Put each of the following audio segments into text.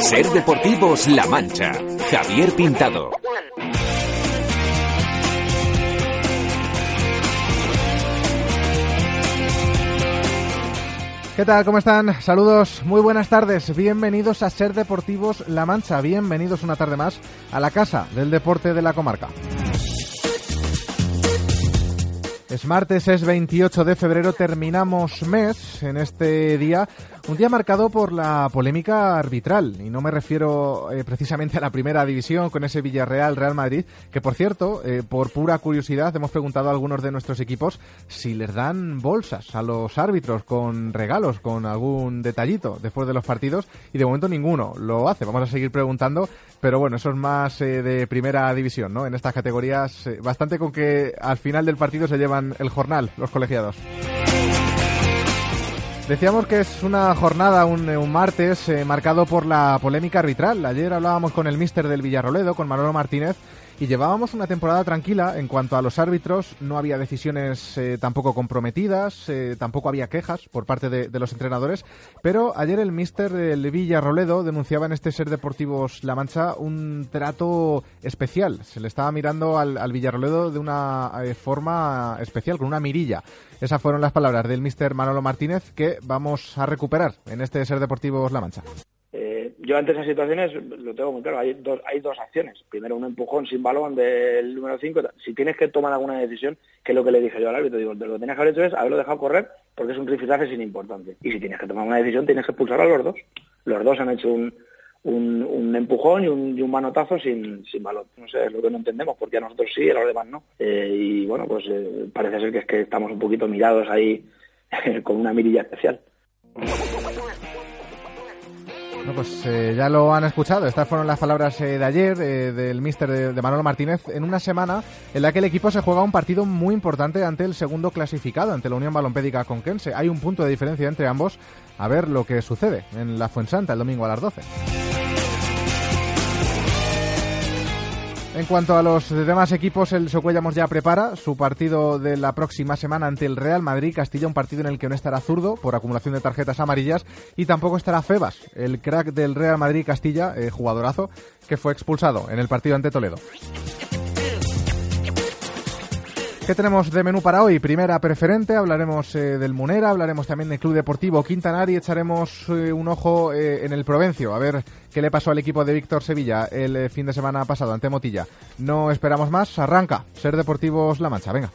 Ser Deportivos La Mancha. Javier Pintado. ¿Qué tal? ¿Cómo están? Saludos, muy buenas tardes. Bienvenidos a Ser Deportivos La Mancha. Bienvenidos una tarde más a la casa del deporte de la comarca. Es martes, es 28 de febrero, terminamos mes en este día un día marcado por la polémica arbitral, y no me refiero eh, precisamente a la primera división con ese Villarreal-Real Madrid, que por cierto, eh, por pura curiosidad, hemos preguntado a algunos de nuestros equipos si les dan bolsas a los árbitros con regalos, con algún detallito después de los partidos, y de momento ninguno lo hace. Vamos a seguir preguntando, pero bueno, eso es más eh, de primera división, ¿no? En estas categorías, bastante con que al final del partido se llevan el jornal los colegiados. Decíamos que es una jornada, un, un martes, eh, marcado por la polémica arbitral. Ayer hablábamos con el míster del Villarroledo, con Manolo Martínez, y llevábamos una temporada tranquila en cuanto a los árbitros, no había decisiones eh, tampoco comprometidas, eh, tampoco había quejas por parte de, los entrenadores, pero ayer el míster del Villarroledo denunciaba en este Ser Deportivos La Mancha un trato especial, se le estaba mirando al, al Villarroledo de una eh, forma especial, con una mirilla. Esas fueron las palabras del míster Manolo Martínez que vamos a recuperar en este Ser Deportivos La Mancha yo ante esas situaciones lo tengo muy claro, hay dos, hay dos acciones. Primero un empujón sin balón del número 5. Si tienes que tomar alguna decisión, que es lo que le dije yo al árbitro, digo, lo que tienes que haber hecho es haberlo dejado correr porque es un rifirrafe sin importante. Y si tienes que tomar una decisión, tienes que expulsar a los dos. Los dos han hecho un, un, empujón y un, y un manotazo sin, sin balón. No sé, es lo que no entendemos, porque a nosotros sí, a los demás no. Eh, y bueno, pues eh, parece ser que es que estamos un poquito mirados ahí con una mirilla especial. Bueno, pues eh, ya lo han escuchado. Estas fueron las palabras eh, de ayer eh, del míster de, Manolo Martínez en una semana en la que el equipo se juega un partido muy importante ante el segundo clasificado, ante la Unión Balompédica Conquense. Hay un punto de diferencia entre ambos. A ver lo que sucede en la Fuensanta el domingo a las 12. En cuanto a los demás equipos, el Socuellamos ya prepara su partido de la próxima semana ante el Real Madrid Castilla, un partido en el que no estará zurdo por acumulación de tarjetas amarillas y tampoco estará Febas, el crack del Real Madrid Castilla, eh, jugadorazo, que fue expulsado en el partido ante Toledo. ¿Qué tenemos de menú para hoy? Primera preferente, hablaremos eh, del Munera, hablaremos también del Club Deportivo Quintanar y echaremos eh, un ojo eh, en el Provencio, a ver qué le pasó al equipo de Víctor Sevilla el fin de semana pasado ante Motilla. No esperamos más, arranca Ser Deportivos La Mancha, venga.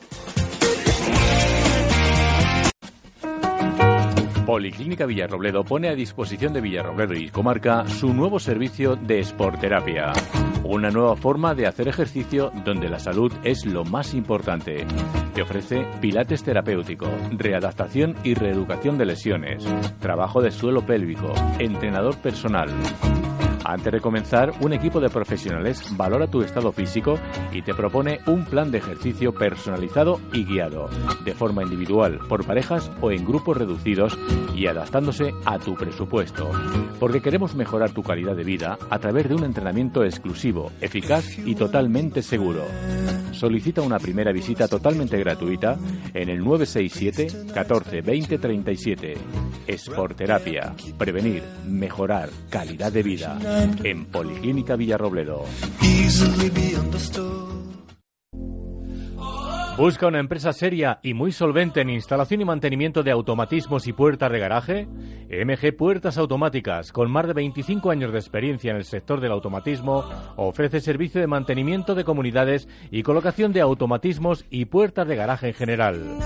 Policlínica Villarrobledo pone a disposición de Villarrobledo y Comarca su nuevo servicio de Sporterapia. Una nueva forma de hacer ejercicio donde la salud es lo más importante. Te ofrece pilates terapéutico, readaptación y reeducación de lesiones, trabajo de suelo pélvico, entrenador personal. Antes de comenzar, un equipo de profesionales valora tu estado físico y te propone un plan de ejercicio personalizado y guiado, de forma individual, por parejas o en grupos reducidos y adaptándose a tu presupuesto. Porque queremos mejorar tu calidad de vida a través de un entrenamiento exclusivo, eficaz y totalmente seguro. Solicita una primera visita totalmente gratuita en el 967 14 20 37. Esporterapia. Prevenir, mejorar, calidad de vida en Policlínica Villarrobledo. ¿Busca una empresa seria y muy solvente en instalación y mantenimiento de automatismos y puertas de garaje? MG Puertas Automáticas, con más de 25 años de experiencia en el sector del automatismo, ofrece servicio de mantenimiento de comunidades y colocación de automatismos y puertas de garaje en general.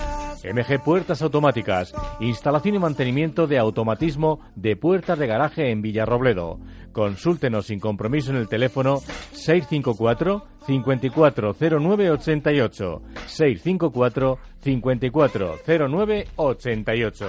MG Puertas Automáticas, instalación y mantenimiento de automatismo de puertas de garaje en Villarrobledo. Consúltenos sin compromiso en el teléfono 654 540988 654 540988.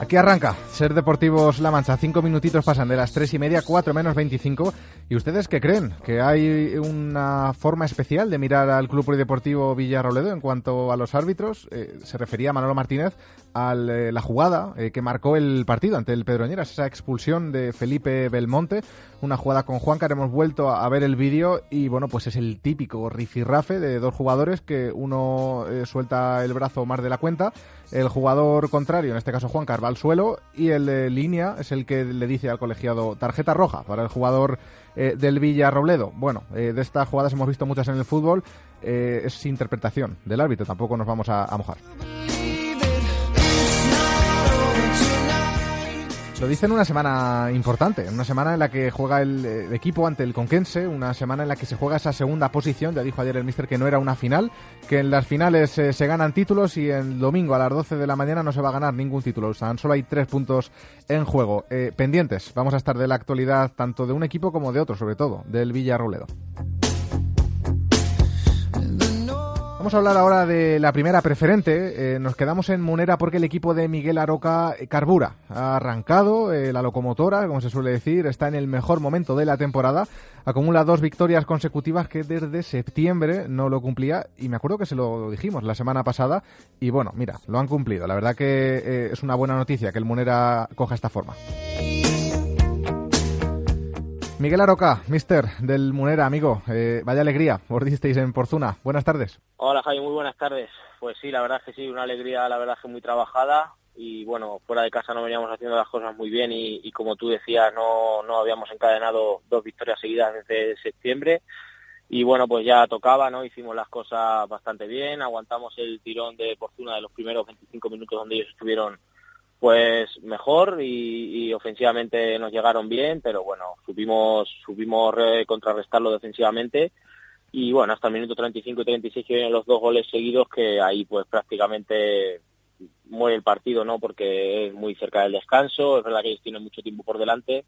Aquí arranca Ser Deportivos La Mancha, cinco minutitos pasan de las tres y media, cuatro menos veinticinco. ¿Y ustedes qué creen? ¿Que hay una forma especial de mirar al Club Polideportivo Villarroledo en cuanto a los árbitros? Eh, se refería Manolo Martínez a eh, la jugada eh, que marcó el partido ante el Pedroñeras, esa expulsión de Felipe Belmonte, una jugada con Juancar. Hemos vuelto a, ver el vídeo y bueno, pues es el típico rifirrafe de dos jugadores que uno suelta el brazo más de la cuenta, el jugador contrario, en este caso Juan va al suelo y el de línea es el que le dice al colegiado tarjeta roja para el jugador eh, del Villarrobledo. Bueno, eh, de estas jugadas hemos visto muchas en el fútbol, eh, es interpretación del árbitro, tampoco nos vamos a mojar. Lo dice en una semana importante, una semana en la que juega el, equipo ante el Conquense, una semana en la que se juega esa segunda posición. Ya dijo ayer el mister que no era una final, que en las finales eh, se ganan títulos y el domingo a las 12 de la mañana no se va a ganar ningún título. Sea, solo hay tres puntos en juego. Eh, pendientes, vamos a estar de la actualidad tanto de un equipo como de otro, sobre todo, del Villarroledo. Vamos a hablar ahora de la primera preferente. Eh, nos quedamos en Munera porque el equipo de Miguel Aroca eh, carbura. Ha arrancado eh, la locomotora, como se suele decir, está en el mejor momento de la temporada. Acumula dos victorias consecutivas que desde septiembre no lo cumplía. Y me acuerdo que se lo dijimos la semana pasada. Y bueno, mira, lo han cumplido. La verdad que es una buena noticia que el Munera coja esta forma. Miguel Aroca, mister del Munera, amigo, eh, vaya alegría, os disteis en Porzuna. Buenas tardes. Hola Javi, muy buenas tardes. Pues sí, la verdad es que sí, una alegría, la verdad es que muy trabajada y bueno, fuera de casa no veníamos haciendo las cosas muy bien y, como tú decías, no, no habíamos encadenado dos victorias seguidas desde septiembre y bueno, pues ya tocaba, ¿no? Hicimos las cosas bastante bien, aguantamos el tirón de Porzuna de los primeros 25 minutos donde ellos estuvieron pues mejor y, ofensivamente nos llegaron bien, pero bueno, supimos, supimos contrarrestarlo defensivamente. Y bueno, hasta el minuto 35 y 36 que vienen los dos goles seguidos que ahí pues prácticamente muere el partido, ¿no? Porque es muy cerca del descanso, es verdad que ellos tienen mucho tiempo por delante,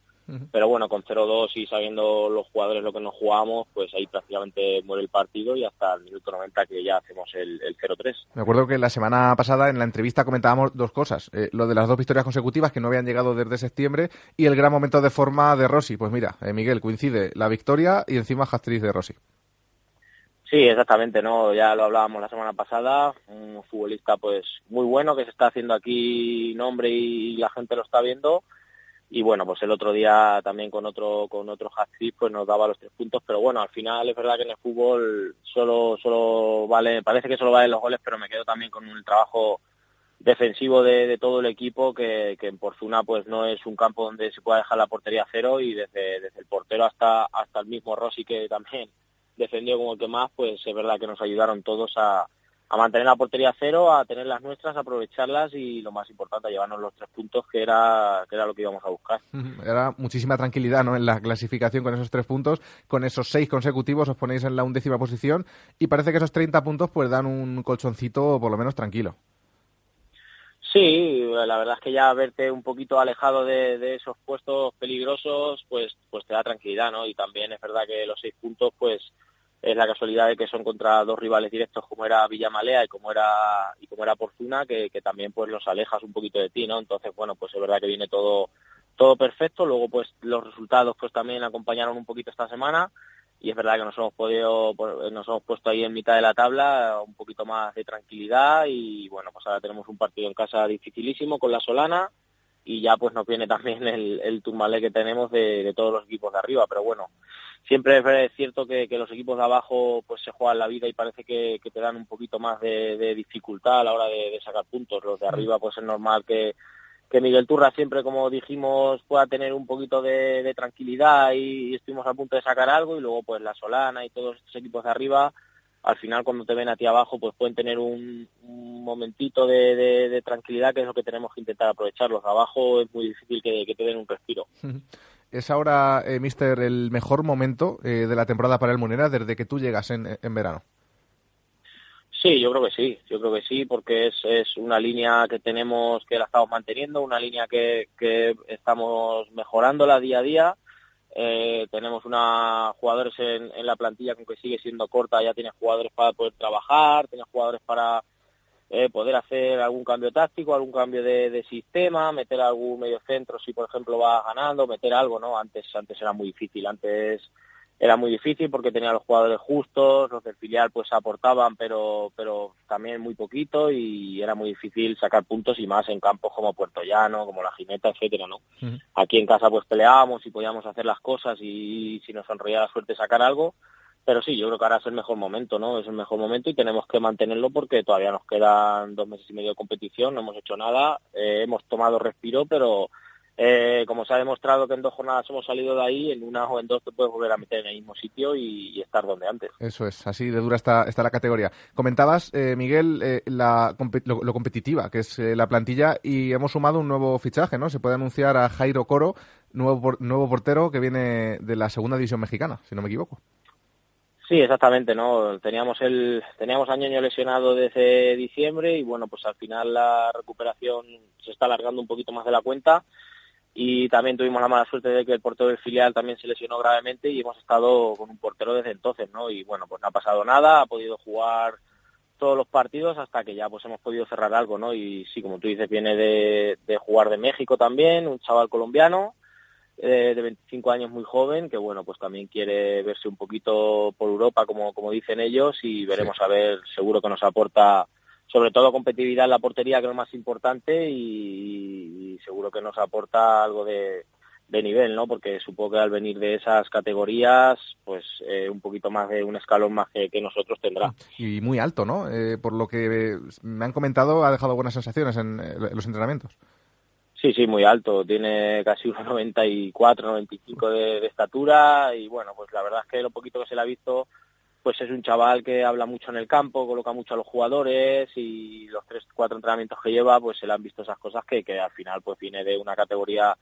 pero bueno, con 0-2 y sabiendo los jugadores lo que nos jugamos, pues ahí prácticamente muere el partido y hasta el minuto 90 que ya hacemos el, 0-3. Me acuerdo que la semana pasada en la entrevista comentábamos dos cosas, eh, lo de las dos victorias consecutivas que no habían llegado desde septiembre y el gran momento de forma de Rossi. Pues mira, eh, Miguel, coincide la victoria y encima hat de Rossi. Sí, exactamente, ¿no? Ya lo hablábamos la semana pasada, un futbolista pues muy bueno que se está haciendo aquí nombre y la gente lo está viendo. Y bueno, pues el otro día también con otro con otro hat pues nos daba los tres puntos, pero bueno, al final es verdad que en el fútbol solo solo vale, parece que solo valen los goles, pero me quedo también con un trabajo defensivo de, todo el equipo que, que en Porzuna pues no es un campo donde se pueda dejar la portería cero y desde, desde el portero hasta hasta el mismo Rossi que también defendió como el que más, pues es verdad que nos ayudaron todos a, mantener la portería cero, a tener las nuestras, a aprovecharlas y lo más importante, a llevarnos los tres puntos, que era, que era lo que íbamos a buscar. Era muchísima tranquilidad ¿no? en la clasificación con esos tres puntos. Con esos seis consecutivos os ponéis en la undécima posición y parece que esos 30 puntos pues dan un colchoncito por lo menos tranquilo. Sí, la verdad es que ya verte un poquito alejado de, esos puestos peligrosos, pues, pues te da tranquilidad, ¿no? Y también es verdad que los seis puntos, pues, es la casualidad de que son contra dos rivales directos como era Villamalea y como era y como era Porzuna que, que también pues los alejas un poquito de ti no entonces bueno pues es verdad que viene todo todo perfecto. Luego pues los resultados pues también acompañaron un poquito esta semana y es verdad que nos hemos podido pues, nos hemos puesto ahí en mitad de la tabla un poquito más de tranquilidad y bueno pues ahora tenemos un partido en casa dificilísimo con la Solana y ya pues nos viene también el, el turmalé que tenemos de, de todos los equipos de arriba pero bueno siempre es cierto que, los equipos de abajo pues se juegan la vida y parece que, te dan un poquito más de, dificultad a la hora de, sacar puntos. Los de mm. arriba pues es normal que, que Miguel Turra siempre, como dijimos, pueda tener un poquito de, tranquilidad y, estuvimos a punto de sacar algo y luego pues la Solana y todos estos equipos de arriba al final cuando te ven a ti abajo pues pueden tener un, momentito de, tranquilidad que es lo que tenemos que intentar aprovechar. Los de abajo es muy difícil que, te den un respiro. ¿Es ahora, eh, Mister, el mejor momento eh, de la temporada para el Munera desde que tú llegas en, verano? Sí, yo creo que sí, yo creo que sí, porque es, es una línea que tenemos, que la estamos manteniendo, una línea que, que estamos mejorándola día a día. Eh, tenemos una jugadores en, la plantilla con que sigue siendo corta, ya tiene jugadores para poder trabajar, tiene jugadores para eh, poder hacer algún cambio táctico, algún cambio de, sistema, meter algún medio centro si por ejemplo va ganando, meter algo, ¿no? Antes, antes era muy difícil, antes era muy difícil porque tenía los jugadores justos, los del filial pues aportaban pero pero también muy poquito y era muy difícil sacar puntos y más en campos como Puerto Llano, como La Jineta, etcétera, ¿no? Aquí en casa pues peleábamos y podíamos hacer las cosas y si nos sonreía la suerte sacar algo, pero sí, yo creo que ahora es el mejor momento, ¿no? Es el mejor momento y tenemos que mantenerlo porque todavía nos quedan dos meses y medio de competición, no hemos hecho nada, eh, hemos tomado respiro, pero eh, como se ha demostrado que en dos jornadas hemos salido de ahí, en una o en dos te puedes volver a meter en el mismo sitio y, estar donde antes. Eso es, así de dura está, está la categoría. Comentabas, eh, Miguel, eh, la, lo, competitiva que es la plantilla y hemos sumado un nuevo fichaje, ¿no? Se puede anunciar a Jairo Coro, nuevo, nuevo portero que viene de la segunda división mexicana, si no me equivoco. Sí, exactamente, ¿no? Teníamos el teníamos a Ñoño lesionado desde diciembre y bueno, pues al final la recuperación se está alargando un poquito más de la cuenta y también tuvimos la mala suerte de que el portero del filial también se lesionó gravemente y hemos estado con un portero desde entonces, ¿no? Y bueno, pues no ha pasado nada, ha podido jugar todos los partidos hasta que ya pues hemos podido cerrar algo, ¿no? Y sí, como tú dices, viene de, jugar de México también, un chaval colombiano eh, de 25 años muy joven que bueno, pues también quiere verse un poquito por Europa como, como dicen ellos y veremos a ver, seguro que nos aporta sobre todo competitividad en la portería, que es lo más importante, y, seguro que nos aporta algo de, nivel, ¿no? Porque supongo que al venir de esas categorías, pues eh, un poquito más de un escalón más que, nosotros tendrá. Y muy alto, ¿no? Eh, por lo que me han comentado, ha dejado buenas sensaciones en, los entrenamientos. Sí, sí, muy alto. Tiene casi 1,94, 95 de, de estatura y bueno, pues la verdad es que lo poquito que se le ha visto pues es un chaval que habla mucho en el campo, coloca mucho a los jugadores y los tres, cuatro entrenamientos que lleva, pues se le han visto esas cosas que, que al final pues viene de una categoría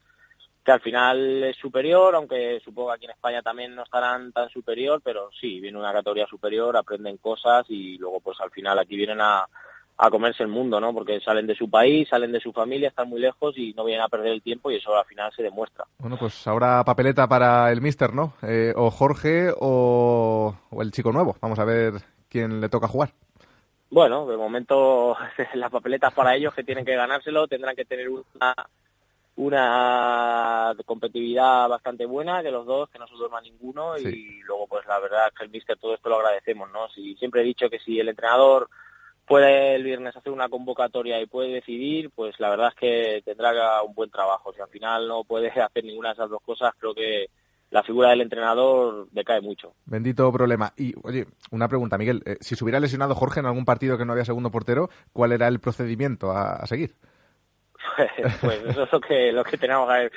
que al final es superior, aunque supongo que aquí en España también no estarán tan superior, pero sí, viene una categoría superior, aprenden cosas y luego pues al final aquí vienen a, a comerse el mundo, ¿no? Porque salen de su país, salen de su familia, están muy lejos y no vienen a perder el tiempo y eso al final se demuestra. Bueno, pues ahora papeleta para el míster, ¿no? Eh, o Jorge o, el chico nuevo. Vamos a ver quién le toca jugar. Bueno, de momento las papeletas para ellos que tienen que ganárselo, tendrán que tener una, una competitividad bastante buena de los dos, que no se duerma ninguno y luego pues la verdad que el míster todo esto lo agradecemos, ¿no? Si siempre he dicho que si el entrenador puede el viernes hacer una convocatoria y puede decidir, pues la verdad es que tendrá un buen trabajo. Si al final no puede hacer ninguna de esas dos cosas, creo que la figura del entrenador decae mucho. Bendito problema. Y, oye, una pregunta, Miguel. Eh, si se hubiera lesionado Jorge en algún partido que no había segundo portero, ¿cuál era el procedimiento a seguir? pues eso es lo que lo que teníamos que haber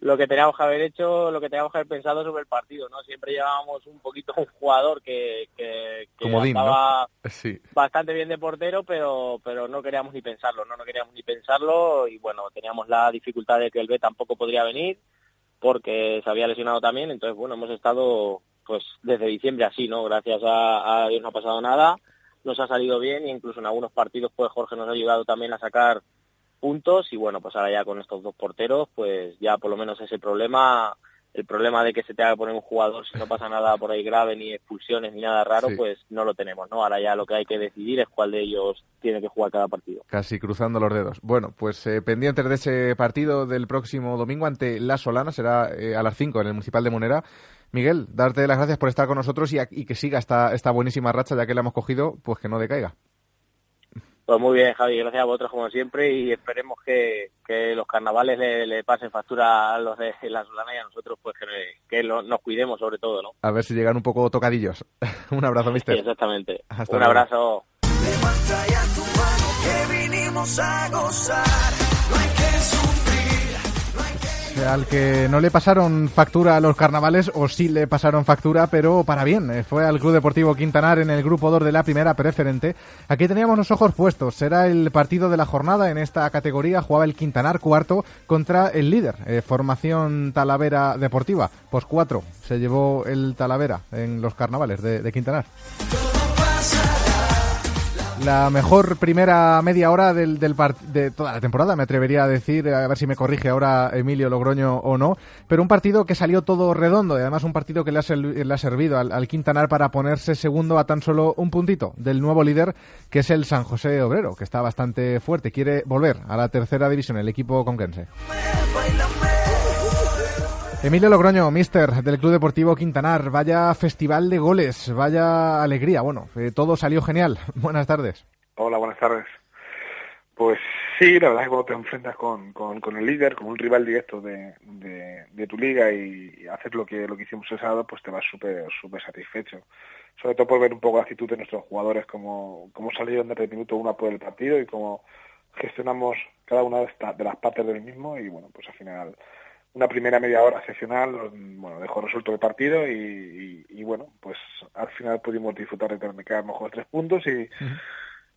lo que teníamos que haber hecho lo que teníamos que haber pensado sobre el partido no siempre llevábamos un poquito un jugador que, que, estaba bastante bien de portero pero pero no queríamos ni pensarlo no no queríamos ni pensarlo y bueno teníamos la dificultad de que el B tampoco podría venir porque se había lesionado también. Entonces bueno hemos estado pues desde diciembre así no gracias a, a Dios no ha pasado nada nos ha salido bien e incluso en algunos partidos pues Jorge nos ha ayudado también a sacar puntos y bueno, pues ahora ya con estos dos porteros, pues ya por lo menos ese problema, el problema de que se te haga poner un jugador si no pasa nada por ahí grave, ni expulsiones, ni nada raro, pues no lo tenemos, ¿no? Ahora ya lo que hay que decidir es cuál de ellos tiene que jugar cada partido. Casi cruzando los dedos. Bueno, pues eh, pendientes de ese partido del próximo domingo ante La Solana, será eh, a las 5 en el Municipal de Monera. Miguel, darte las gracias por estar con nosotros y, y que siga esta, esta buenísima racha, ya que la hemos cogido, pues que no decaiga. Pues muy bien, Javi, gracias a vosotros como siempre y esperemos que, los carnavales le, pasen factura a los de la Solana y a nosotros pues que, nos cuidemos sobre todo, ¿no? A ver si llegan un poco tocadillos. un abrazo, mister. Sí, exactamente. un abrazo. Al que no le pasaron factura a los carnavales, o sí le pasaron factura, pero para bien. Eh, fue al Club Deportivo Quintanar en el grupo 2 de la primera preferente. Aquí teníamos los ojos puestos. Será el partido de la jornada en esta categoría. Jugaba el Quintanar cuarto contra el líder, eh, formación Talavera Deportiva. Pues cuatro se llevó el Talavera en los carnavales de, de Quintanar. La mejor primera media hora del, del de toda la temporada, me atrevería a decir, a ver si me corrige ahora Emilio Logroño o no, pero un partido que salió todo redondo y además un partido que le ha, le ha servido al, al, Quintanar para ponerse segundo a tan solo un puntito del nuevo líder, que es el San José Obrero, que está bastante fuerte, quiere volver a la tercera división, el equipo conquense. Emilio Logroño, mister del Club Deportivo Quintanar, vaya festival de goles, vaya alegría. Bueno, eh, todo salió genial. Buenas tardes. Hola, buenas tardes. Pues sí, la verdad es que cuando te enfrentas con, con, el líder, con un rival directo de, de, tu liga y, y, hacer lo que, lo que hicimos el sábado, pues te vas súper súper satisfecho. Sobre todo por ver un poco la actitud de nuestros jugadores, cómo, cómo salieron desde el minuto uno por el partido y cómo gestionamos cada una de, de las partes del mismo y bueno, pues al final una primera media hora excepcional, bueno, dejó resuelto el partido y, y, y, bueno, pues al final pudimos disfrutar de quedar mejor tres puntos y,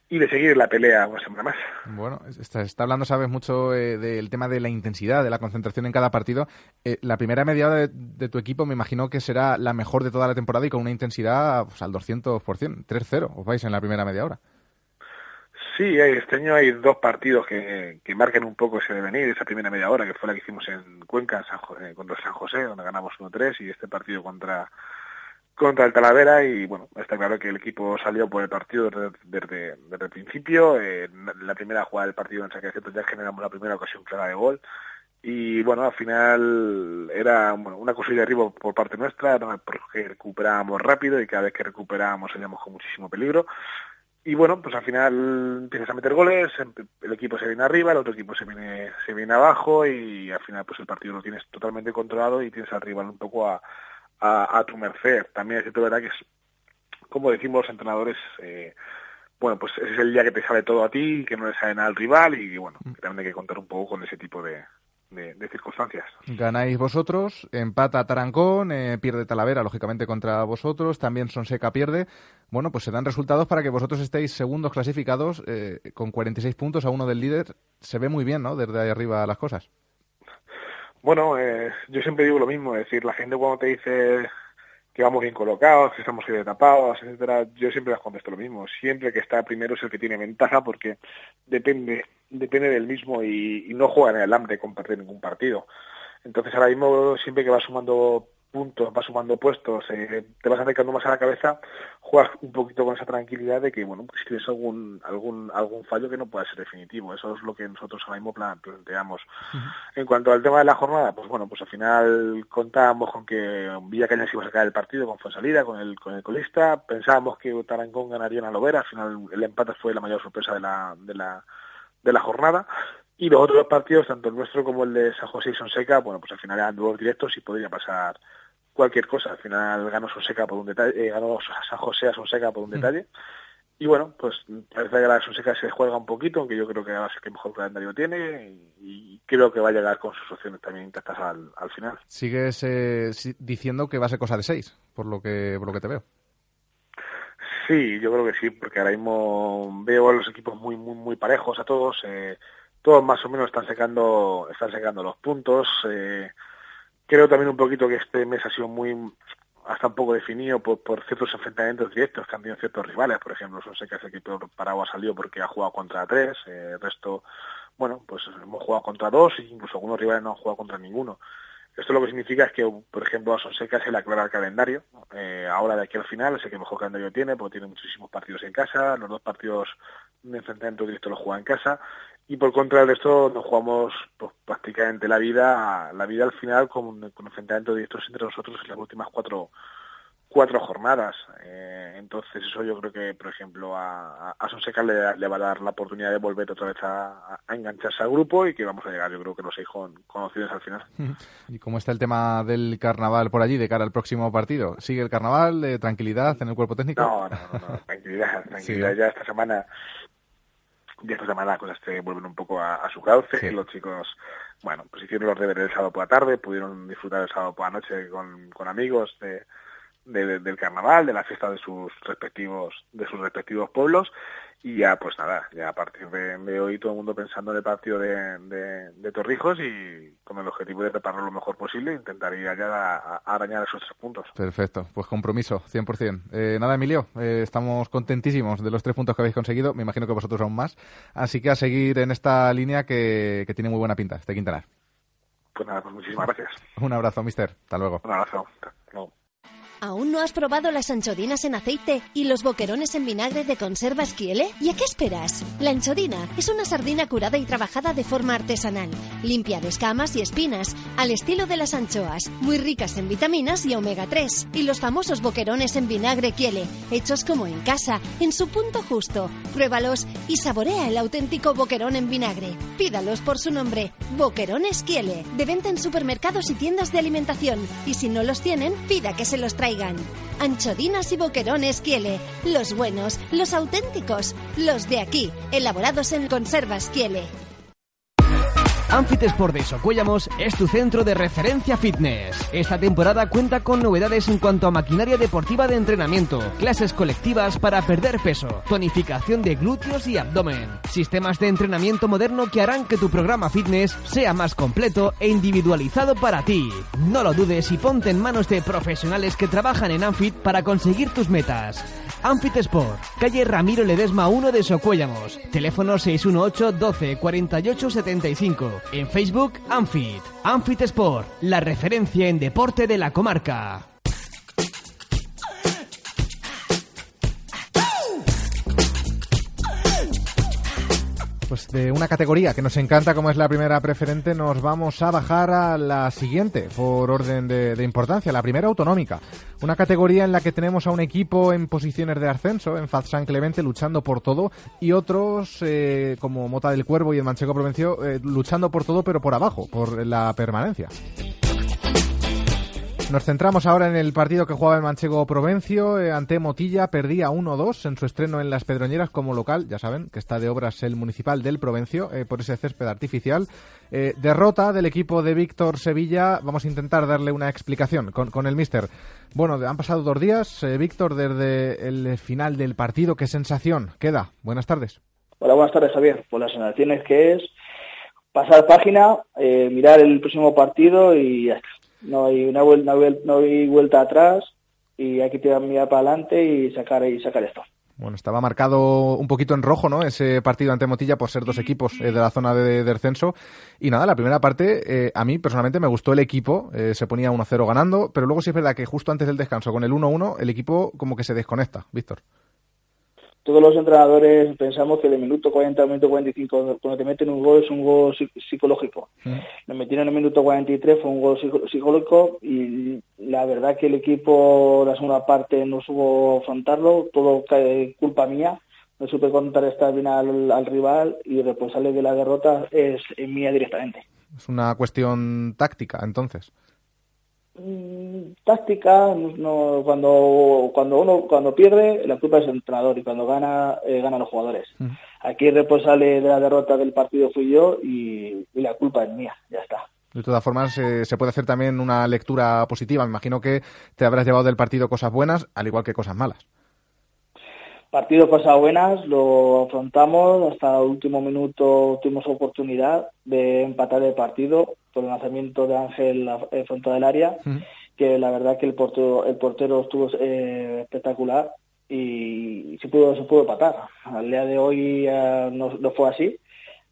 y de seguir la pelea una semana más. Bueno, está, está hablando, sabes, mucho eh, del tema de la intensidad, de la concentración en cada partido. Eh, la primera media hora de, de, tu equipo me imagino que será la mejor de toda la temporada y con una intensidad pues, al 200%, 3-0, os vais en la primera media hora. Sí, este año hay dos partidos que, que marcan un poco ese devenir, esa primera media hora, que fue la que hicimos en Cuenca San José, contra San José, donde ganamos 1-3, y este partido contra contra el Talavera y bueno, está claro que el equipo salió por el partido desde, desde, el principio, eh, la primera jugada del partido en saque de ya generamos la primera ocasión clara de gol y bueno, al final era una cosilla de arriba por parte nuestra, porque recuperábamos rápido y cada vez que recuperábamos salíamos con muchísimo peligro y bueno, pues al final empiezas a meter goles, el equipo se viene arriba, el otro equipo se viene, se viene abajo y al final pues el partido lo tienes totalmente controlado y tienes al rival un poco a, a, a tu merced. También es cierto, verdad, que es, como decimos los entrenadores, eh, bueno, pues ese es el día que te sale todo a ti, que no le sale nada al rival y bueno, que también hay que contar un poco con ese tipo de, de, de, circunstancias. Ganáis vosotros, empata Tarancón, eh, pierde Talavera, lógicamente, contra vosotros, también Sonseca pierde. Bueno, pues se dan resultados para que vosotros estéis segundos clasificados eh, con 46 puntos a uno del líder. Se ve muy bien, ¿no? Desde ahí arriba las cosas. Bueno, eh, yo siempre digo lo mismo, es decir, la gente cuando te dice que vamos bien colocados, que estamos bien tapados, etcétera, yo siempre les contesto lo mismo. Siempre que está primero es el que tiene ventaja porque depende depende del mismo y, no juega en el hambre compartir ningún partido. Entonces ahora mismo siempre que va sumando puntos, vas sumando puestos, eh, te vas acercando más a la cabeza, juegas un poquito con esa tranquilidad de que, bueno, pues si tienes algún, algún, algún fallo que no pueda ser definitivo. Eso es lo que nosotros ahora mismo planteamos. Uh -huh. En cuanto al tema de la jornada, pues bueno, pues al final contábamos con que Villa Cañas iba a sacar el partido con Fonsalida, con el, con el colista, pensábamos que Tarancón ganaría en Alovera, al final el empate fue la mayor sorpresa de la, de la, de la jornada. Y los otros partidos, tanto el nuestro como el de San José y Sonseca, bueno, pues al final eran duelos directos y podría pasar cualquier cosa. Al final ganó Sonseca por un detalle, eh, ganó San José a Sonseca por un detalle. Mm. Y bueno, pues parece que la Sonseca se juega un poquito, aunque yo creo que va a ser que mejor calendario tiene y, y, creo que va a llegar con sus opciones también intactas al, al final. Sigues eh, diciendo que va a ser cosa de seis, por lo que, por lo que te veo. Sí, yo creo que sí, porque ahora mismo veo a los equipos muy, muy, muy parejos a todos. Eh, todos más o menos están secando, están secando los puntos. Eh, creo también un poquito que este mes ha sido muy hasta un poco definido por, ciertos enfrentamientos directos que han tenido ciertos rivales, por ejemplo, son sé que ese equipo Paragua ha salido porque ha jugado contra tres, eh, el resto, bueno, pues hemos jugado contra dos, e incluso algunos rivales no han jugado contra ninguno. Esto lo que significa es que, por ejemplo, a Sonseca se le aclara el calendario. Eh, ahora de aquí al final es el que mejor calendario tiene, porque tiene muchísimos partidos en casa, los dos partidos de enfrentamiento directo los juega en casa, y por contra del resto nos jugamos pues, prácticamente la vida, la vida al final con, con enfrentamientos directos entre nosotros en las últimas cuatro cuatro jornadas. Eh, entonces eso yo creo que, por ejemplo, a, a Sonseca le, le, va a dar la oportunidad de volver otra vez a, a, engancharse al grupo y que vamos a llegar, yo creo que los seis con, conocidos al final. ¿Y cómo está el tema del carnaval por allí de cara al próximo partido? ¿Sigue el carnaval? Eh, ¿Tranquilidad en el cuerpo técnico? No, no, no, no tranquilidad, tranquilidad. Sí. Ya esta semana ya esta semana las cosas se vuelven un poco a, a su cauce sí. los chicos, bueno, pues hicieron los deberes el sábado por la tarde, pudieron disfrutar el sábado por la noche con, con amigos de del carnaval, de la fiesta de sus respectivos, de sus respectivos pueblos y ya pues nada, ya a partir de, hoy todo el mundo pensando en el partido de, de, Torrijos y con el objetivo de prepararlo lo mejor posible intentaría ya arañar esos tres puntos. Perfecto, pues compromiso, 100%. Eh, nada, Emilio, eh, estamos contentísimos de los tres puntos que habéis conseguido, me imagino que vosotros aún más, así que a seguir en esta línea que, que tiene muy buena pinta, este Quintanar. Pues nada, pues muchísimas gracias. Un abrazo, mister. Hasta luego. Un abrazo. ¿Aún no has probado las anchodinas en aceite y los boquerones en vinagre de conservas Kiele? ¿Y a qué esperas? La anchodina es una sardina curada y trabajada de forma artesanal, limpia de escamas y espinas, al estilo de las anchoas, muy ricas en vitaminas y omega 3. Y los famosos boquerones en vinagre Kiele, hechos como en casa, en su punto justo. Pruébalos y saborea el auténtico boquerón en vinagre. Pídalos por su nombre, Boquerones Kiele, de venta en supermercados y tiendas de alimentación. Y si no los tienen, pida que se los Anchodinas y boquerones Kiele, los buenos, los auténticos, los de aquí, elaborados en conservas Kiele. Sport de Socuéllamos es tu centro de referencia fitness. Esta temporada cuenta con novedades en cuanto a maquinaria deportiva de entrenamiento, clases colectivas para perder peso, tonificación de glúteos y abdomen, sistemas de entrenamiento moderno que harán que tu programa fitness sea más completo e individualizado para ti. No lo dudes y ponte en manos de profesionales que trabajan en Amfit para conseguir tus metas. Amfit Sport, calle Ramiro Ledesma 1 de Socuéllamos, teléfono 618 12 48 75. En Facebook, Amfit. Amfit Sport, la referencia en deporte de la comarca. Pues de una categoría que nos encanta como es la primera preferente, nos vamos a bajar a la siguiente por orden de, importancia, la primera autonómica. Una categoría en la que tenemos a un equipo en posiciones de ascenso, en Faz San Clemente, luchando por todo, y otros eh, como Mota del Cuervo y el Manchego Provencio eh, luchando por todo pero por abajo, por la permanencia. Nos centramos ahora en el partido que jugaba el manchego Provencio eh, ante Motilla. Perdía 1-2 en su estreno en Las Pedroñeras como local. Ya saben que está de obras el municipal del Provencio eh, por ese césped artificial. Eh, derrota del equipo de Víctor Sevilla. Vamos a intentar darle una explicación con, el míster. Bueno, han pasado dos días. Víctor, desde el final del partido, ¿qué sensación queda? Buenas tardes. Hola, buenas tardes, Javier. Pues la sensación es que es pasar página, mirar el próximo partido y no hay una vuelta, no hay vuelta atrás y hay que tirar mirar para adelante y sacar y sacar esto. Bueno, estaba marcado un poquito en rojo, ¿no? Ese partido ante Motilla por ser dos equipos eh, de la zona de, descenso. Y nada, la primera parte, eh, a mí personalmente me gustó el equipo. Eh, se ponía 1-0 ganando, pero luego sí es verdad que justo antes del descanso, con el 1-1, el equipo como que se desconecta, Víctor todos los entrenadores pensamos que de minuto 40 al minuto 45, cuando te meten un gol, es un gol psicológico. Nos metieron en el minuto 43, fue un gol psicológico y la verdad que el equipo, la segunda parte, no supo afrontarlo, todo cae culpa mía. No supe contar esta bien al, rival y el responsable de la derrota es mía directamente. Es una cuestión táctica, entonces. Mm, táctica no, cuando cuando uno cuando pierde la culpa es el entrenador y cuando gana eh, ganan los jugadores. Aquí el responsable de la derrota del partido fui yo y, la culpa es mía ya está. De todas formas eh, se puede hacer también una lectura positiva. Me imagino que te habrás llevado del partido cosas buenas al igual que cosas malas partido cosas buenas lo afrontamos hasta el último minuto tuvimos oportunidad de empatar el partido por el lanzamiento de Ángel en frente del área, que la verdad que el portero, el portero estuvo eh, espectacular y se pudo, se pudo patar. Al día de hoy eh, no, fue así.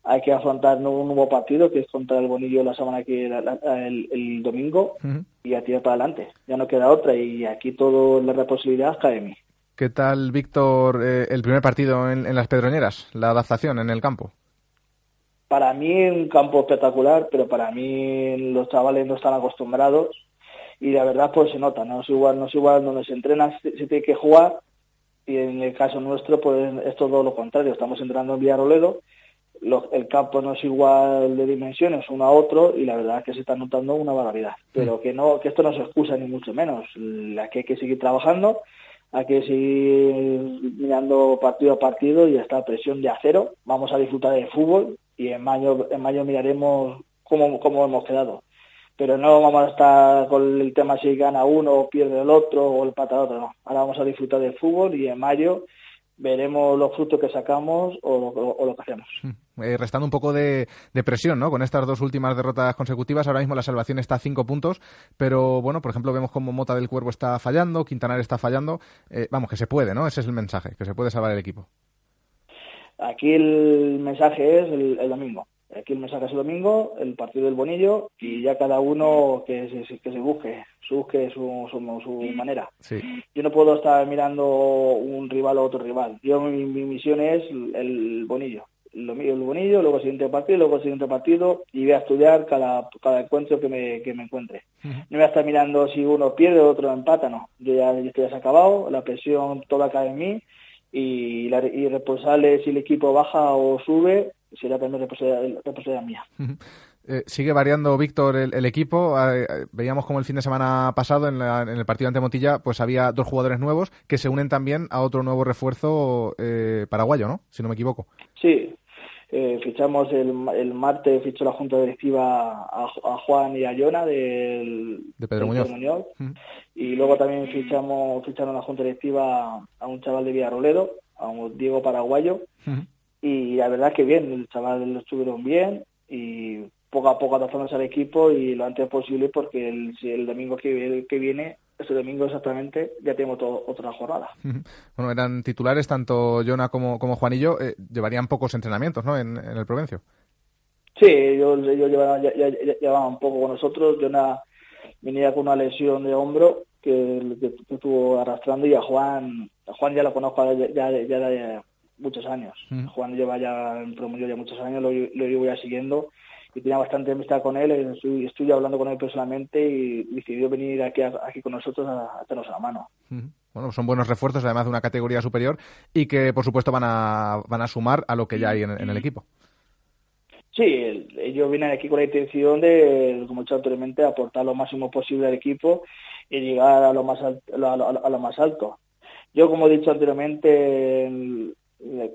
Hay que afrontar un nuevo partido que es contra el Bonillo la semana que el, domingo y a tirar para adelante. Ya no queda otra y aquí todo la responsabilidad cae en mí. ¿Qué tal, Víctor, eh, el primer partido en las Pedroñeras, la adaptación en el campo? para mí un campo espectacular, pero para mí los chavales no están acostumbrados y la verdad pues se nota, no es igual, no es igual donde se entrena, se, tiene que jugar y en el caso nuestro pues es todo lo contrario, estamos entrenando en Villaroledo, el campo no es igual de dimensiones uno a otro y la verdad es que se está notando una barbaridad, pero que no que esto no se excusa ni mucho menos, la que hay que seguir trabajando, hay que seguir mirando partido a partido y hasta presión de acero, vamos a disfrutar del fútbol y en mayo, en mayo miraremos cómo, cómo hemos quedado. pero no vamos a estar con el tema si gana uno o pierde el otro o el pata el otro, no. Ahora vamos a disfrutar del fútbol y en mayo veremos los frutos que sacamos o, lo que hacemos. Hmm. Eh, restando un poco de, presión, ¿no? Con estas dos últimas derrotas consecutivas, ahora mismo la salvación está a cinco puntos, pero bueno, por ejemplo, vemos como Mota del Cuervo está fallando, Quintanar está fallando. Eh, vamos, que se puede, ¿no? Ese es el mensaje, que se puede salvar el equipo. Aquí el mensaje es el domingo. Aquí el mensaje es el domingo, el partido del Bonillo y ya cada uno que se, que se busque, su busque su, su, manera. Yo no puedo estar mirando un rival o otro rival. Yo mi, misión es el, Bonillo. Lo mío el Bonillo, luego el siguiente partido, luego el siguiente partido y voy a estudiar cada, cada encuentro que me, que me encuentre. No voy a estar mirando si uno pierde o otro empata, no. Yo ya, estoy ya acabado, la presión toda cae en mí y, la, y responsable si el equipo baja o sube será también responsabilidad mía. Eh, sigue variando, Víctor, el, equipo. Ah, eh, veíamos como el fin de semana pasado en, el partido ante Motilla, pues había dos jugadores nuevos que se unen también a otro nuevo refuerzo eh, paraguayo, ¿no? Si no me equivoco. Sí, fichamos el, el, martes, fichó la junta directiva a, Juan y a Yona del, de Pedro Muñoz. Y luego también fichamos, ficharon la junta directiva a un chaval de Villarroledo, a un Diego Paraguayo. Y la verdad que bien, el chaval lo estuvieron bien y poco a poco adaptándose al equipo y lo antes posible porque el, el domingo que, que viene, ese domingo exactamente, ya tenemos otra jornada. Bueno, eran titulares tanto Jonah como, como Juanillo, eh, llevarían pocos entrenamientos ¿no? en, el Provencio. Sí, yo, yo llevaba, ya, llevaba un poco con nosotros, Jonah venía con una lesión de hombro que, que, estuvo arrastrando y a Juan, a Juan ya lo conozco ya, ya, ya muchos años. Juan lleva ya en promedio ya muchos años, lo, lo llevo ya siguiendo y tenía bastante amistad con él, estoy, estoy hablando con él personalmente y decidió venir aquí, aquí con nosotros a, hacernos la mano. Mm. Bueno, son buenos refuerzos, además de una categoría superior y que, por supuesto, van a, van a sumar a lo que ya hay en, el equipo. Sí, ellos vienen aquí con la intención de, como he dicho anteriormente, aportar lo máximo posible al equipo y llegar a lo más, a lo más alto. Yo, como he dicho anteriormente,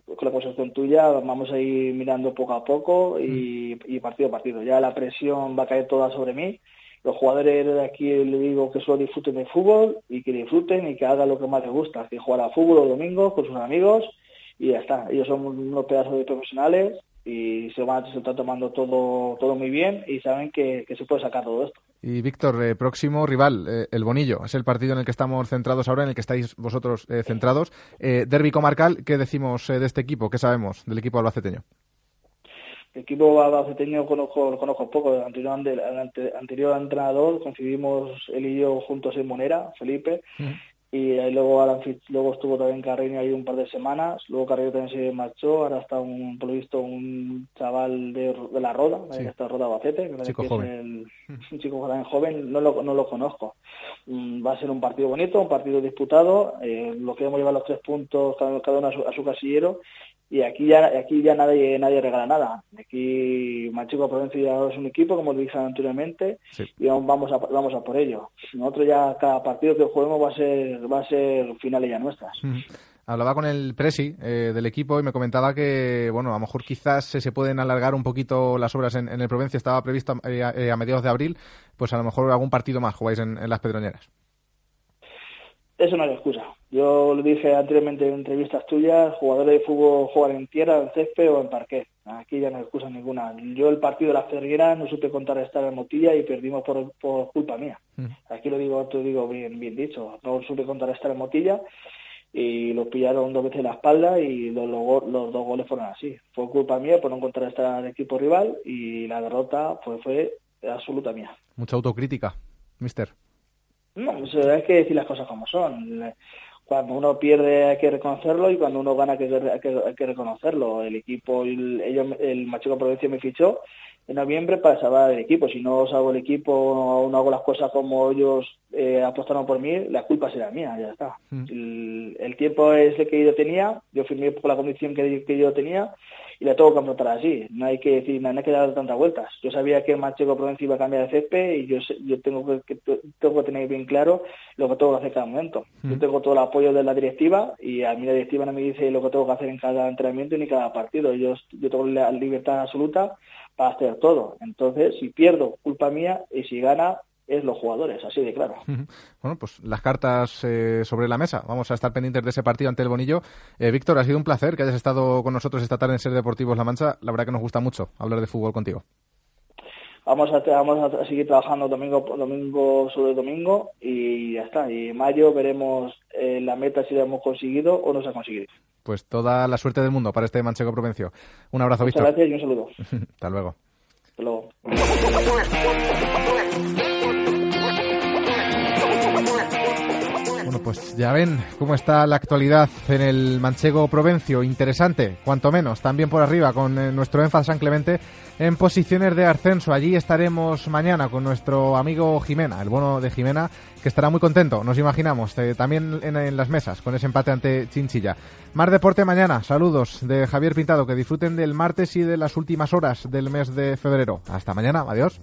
con la posición tuya vamos a ir mirando poco a poco y, partido a partido. Ya la presión va a caer toda sobre mí. Los jugadores de aquí le digo que solo disfruten de fútbol y que disfruten y que hagan lo que más les gusta, que jugar a fútbol los domingos con sus amigos y ya está. Ellos son unos pedazos de profesionales y se van a estar tomando todo, todo muy bien y saben que, se puede sacar todo esto. Y Víctor, eh, próximo rival, eh, el Bonillo, es el partido en el que estamos centrados ahora, en el que estáis vosotros eh, centrados. derby comarcal, ¿qué decimos de este equipo? ¿Qué sabemos del equipo albaceteño? El equipo albaceteño conozco, conozco poco. El anterior, el anterior entrenador coincidimos él y yo juntos en Monera, Felipe, y luego luego estuvo también Carreño ahí un par de semanas, luego Carreño también se marchó, ahora está un, por lo visto un chaval de, de la Roda, de esta Roda Bacete, que chico joven. un chico joven, joven no, lo, no lo conozco. Mm, va a ser un partido bonito, un partido disputado, eh, lo queremos llevar los tres puntos cada, cada uno a su, a su casillero y aquí ya aquí ya nadie nadie regala nada. Aquí Machico Provincia es un equipo como lo dije anteriormente y vamos a vamos a por ello. Nosotros ya cada partido que juguemos va a ser va a ser finales ya nuestras. Hablaba con el presi eh, del equipo y me comentaba que, bueno, a lo mejor quizás se, pueden alargar un poquito las obras en, el Provincia. Estaba previsto eh, a, mediados de abril, pues a lo mejor algún partido más jugáis en las Pedroñeras. Eso no es excusa. Yo lo dije anteriormente en entrevistas tuyas, jugadores de fútbol juegan en tierra, en césped o en parquet. Aquí ya no hay excusa ninguna. Yo el partido de la Ferguera no supe contar estar en Motilla y perdimos por, por culpa mía. Mm. Aquí lo digo, te digo bien, bien dicho. No supe contar estar en Motilla y lo pillaron dos veces en la espalda y los, los, dos goles fueron así. Fue culpa mía por no encontrar estar al equipo rival y la derrota pues, fue absoluta mía. Mucha autocrítica, mister. No, pues, hay que decir las cosas como son. Cuando uno pierde hay que reconocerlo y cuando uno gana hay que, hay que, reconocerlo. El equipo, el, ellos, el Machuca Provincia me fichó en noviembre para salvar el equipo. Si no salgo el equipo o no hago las cosas como ellos eh, apostaron por mí, la culpa será mía, ya está. Mm. El, tiempo es el que yo tenía, yo firmé por la condición que, que yo tenía y la tengo que afrontar así. No hay que decir, no hay que dar tantas vueltas. Yo sabía que Manchego Provincia iba a cambiar de césped y yo, yo tengo que, tengo que tener bien claro lo que tengo que hacer cada momento. Yo tengo todo el apoyo de la directiva y a mí la directiva no me dice lo que tengo que hacer en cada entrenamiento ni cada partido. Yo, yo tengo la libertad absoluta para hacer todo. Entonces, si pierdo, culpa mía y si gana, es los jugadores, así de claro. Bueno, pues las cartas eh, sobre la mesa. Vamos a estar pendientes de ese partido ante el Bonillo. Eh, Víctor, ha sido un placer que hayas estado con nosotros esta tarde en Ser Deportivos La Mancha. La verdad que nos gusta mucho hablar de fútbol contigo. Vamos a, vamos a seguir trabajando domingo domingo sobre domingo y ya está. Y en mayo veremos eh, la meta si la hemos conseguido o no se ha conseguido. Pues toda la suerte del mundo para este Manchego Provencio. Un abrazo, Muchas Víctor. gracias y un saludo. Hasta luego. Hasta luego. Pues ya ven cómo está la actualidad en el manchego Provencio. Interesante, cuanto menos. También por arriba con eh, nuestro énfasis San Clemente en posiciones de ascenso. Allí estaremos mañana con nuestro amigo Jimena, el bono de Jimena, que estará muy contento, nos imaginamos. eh, también en, en las mesas con ese empate ante Chinchilla. Más deporte mañana. Saludos de Javier Pintado. Que disfruten del martes y de las últimas horas del mes de febrero. Hasta mañana. Adiós.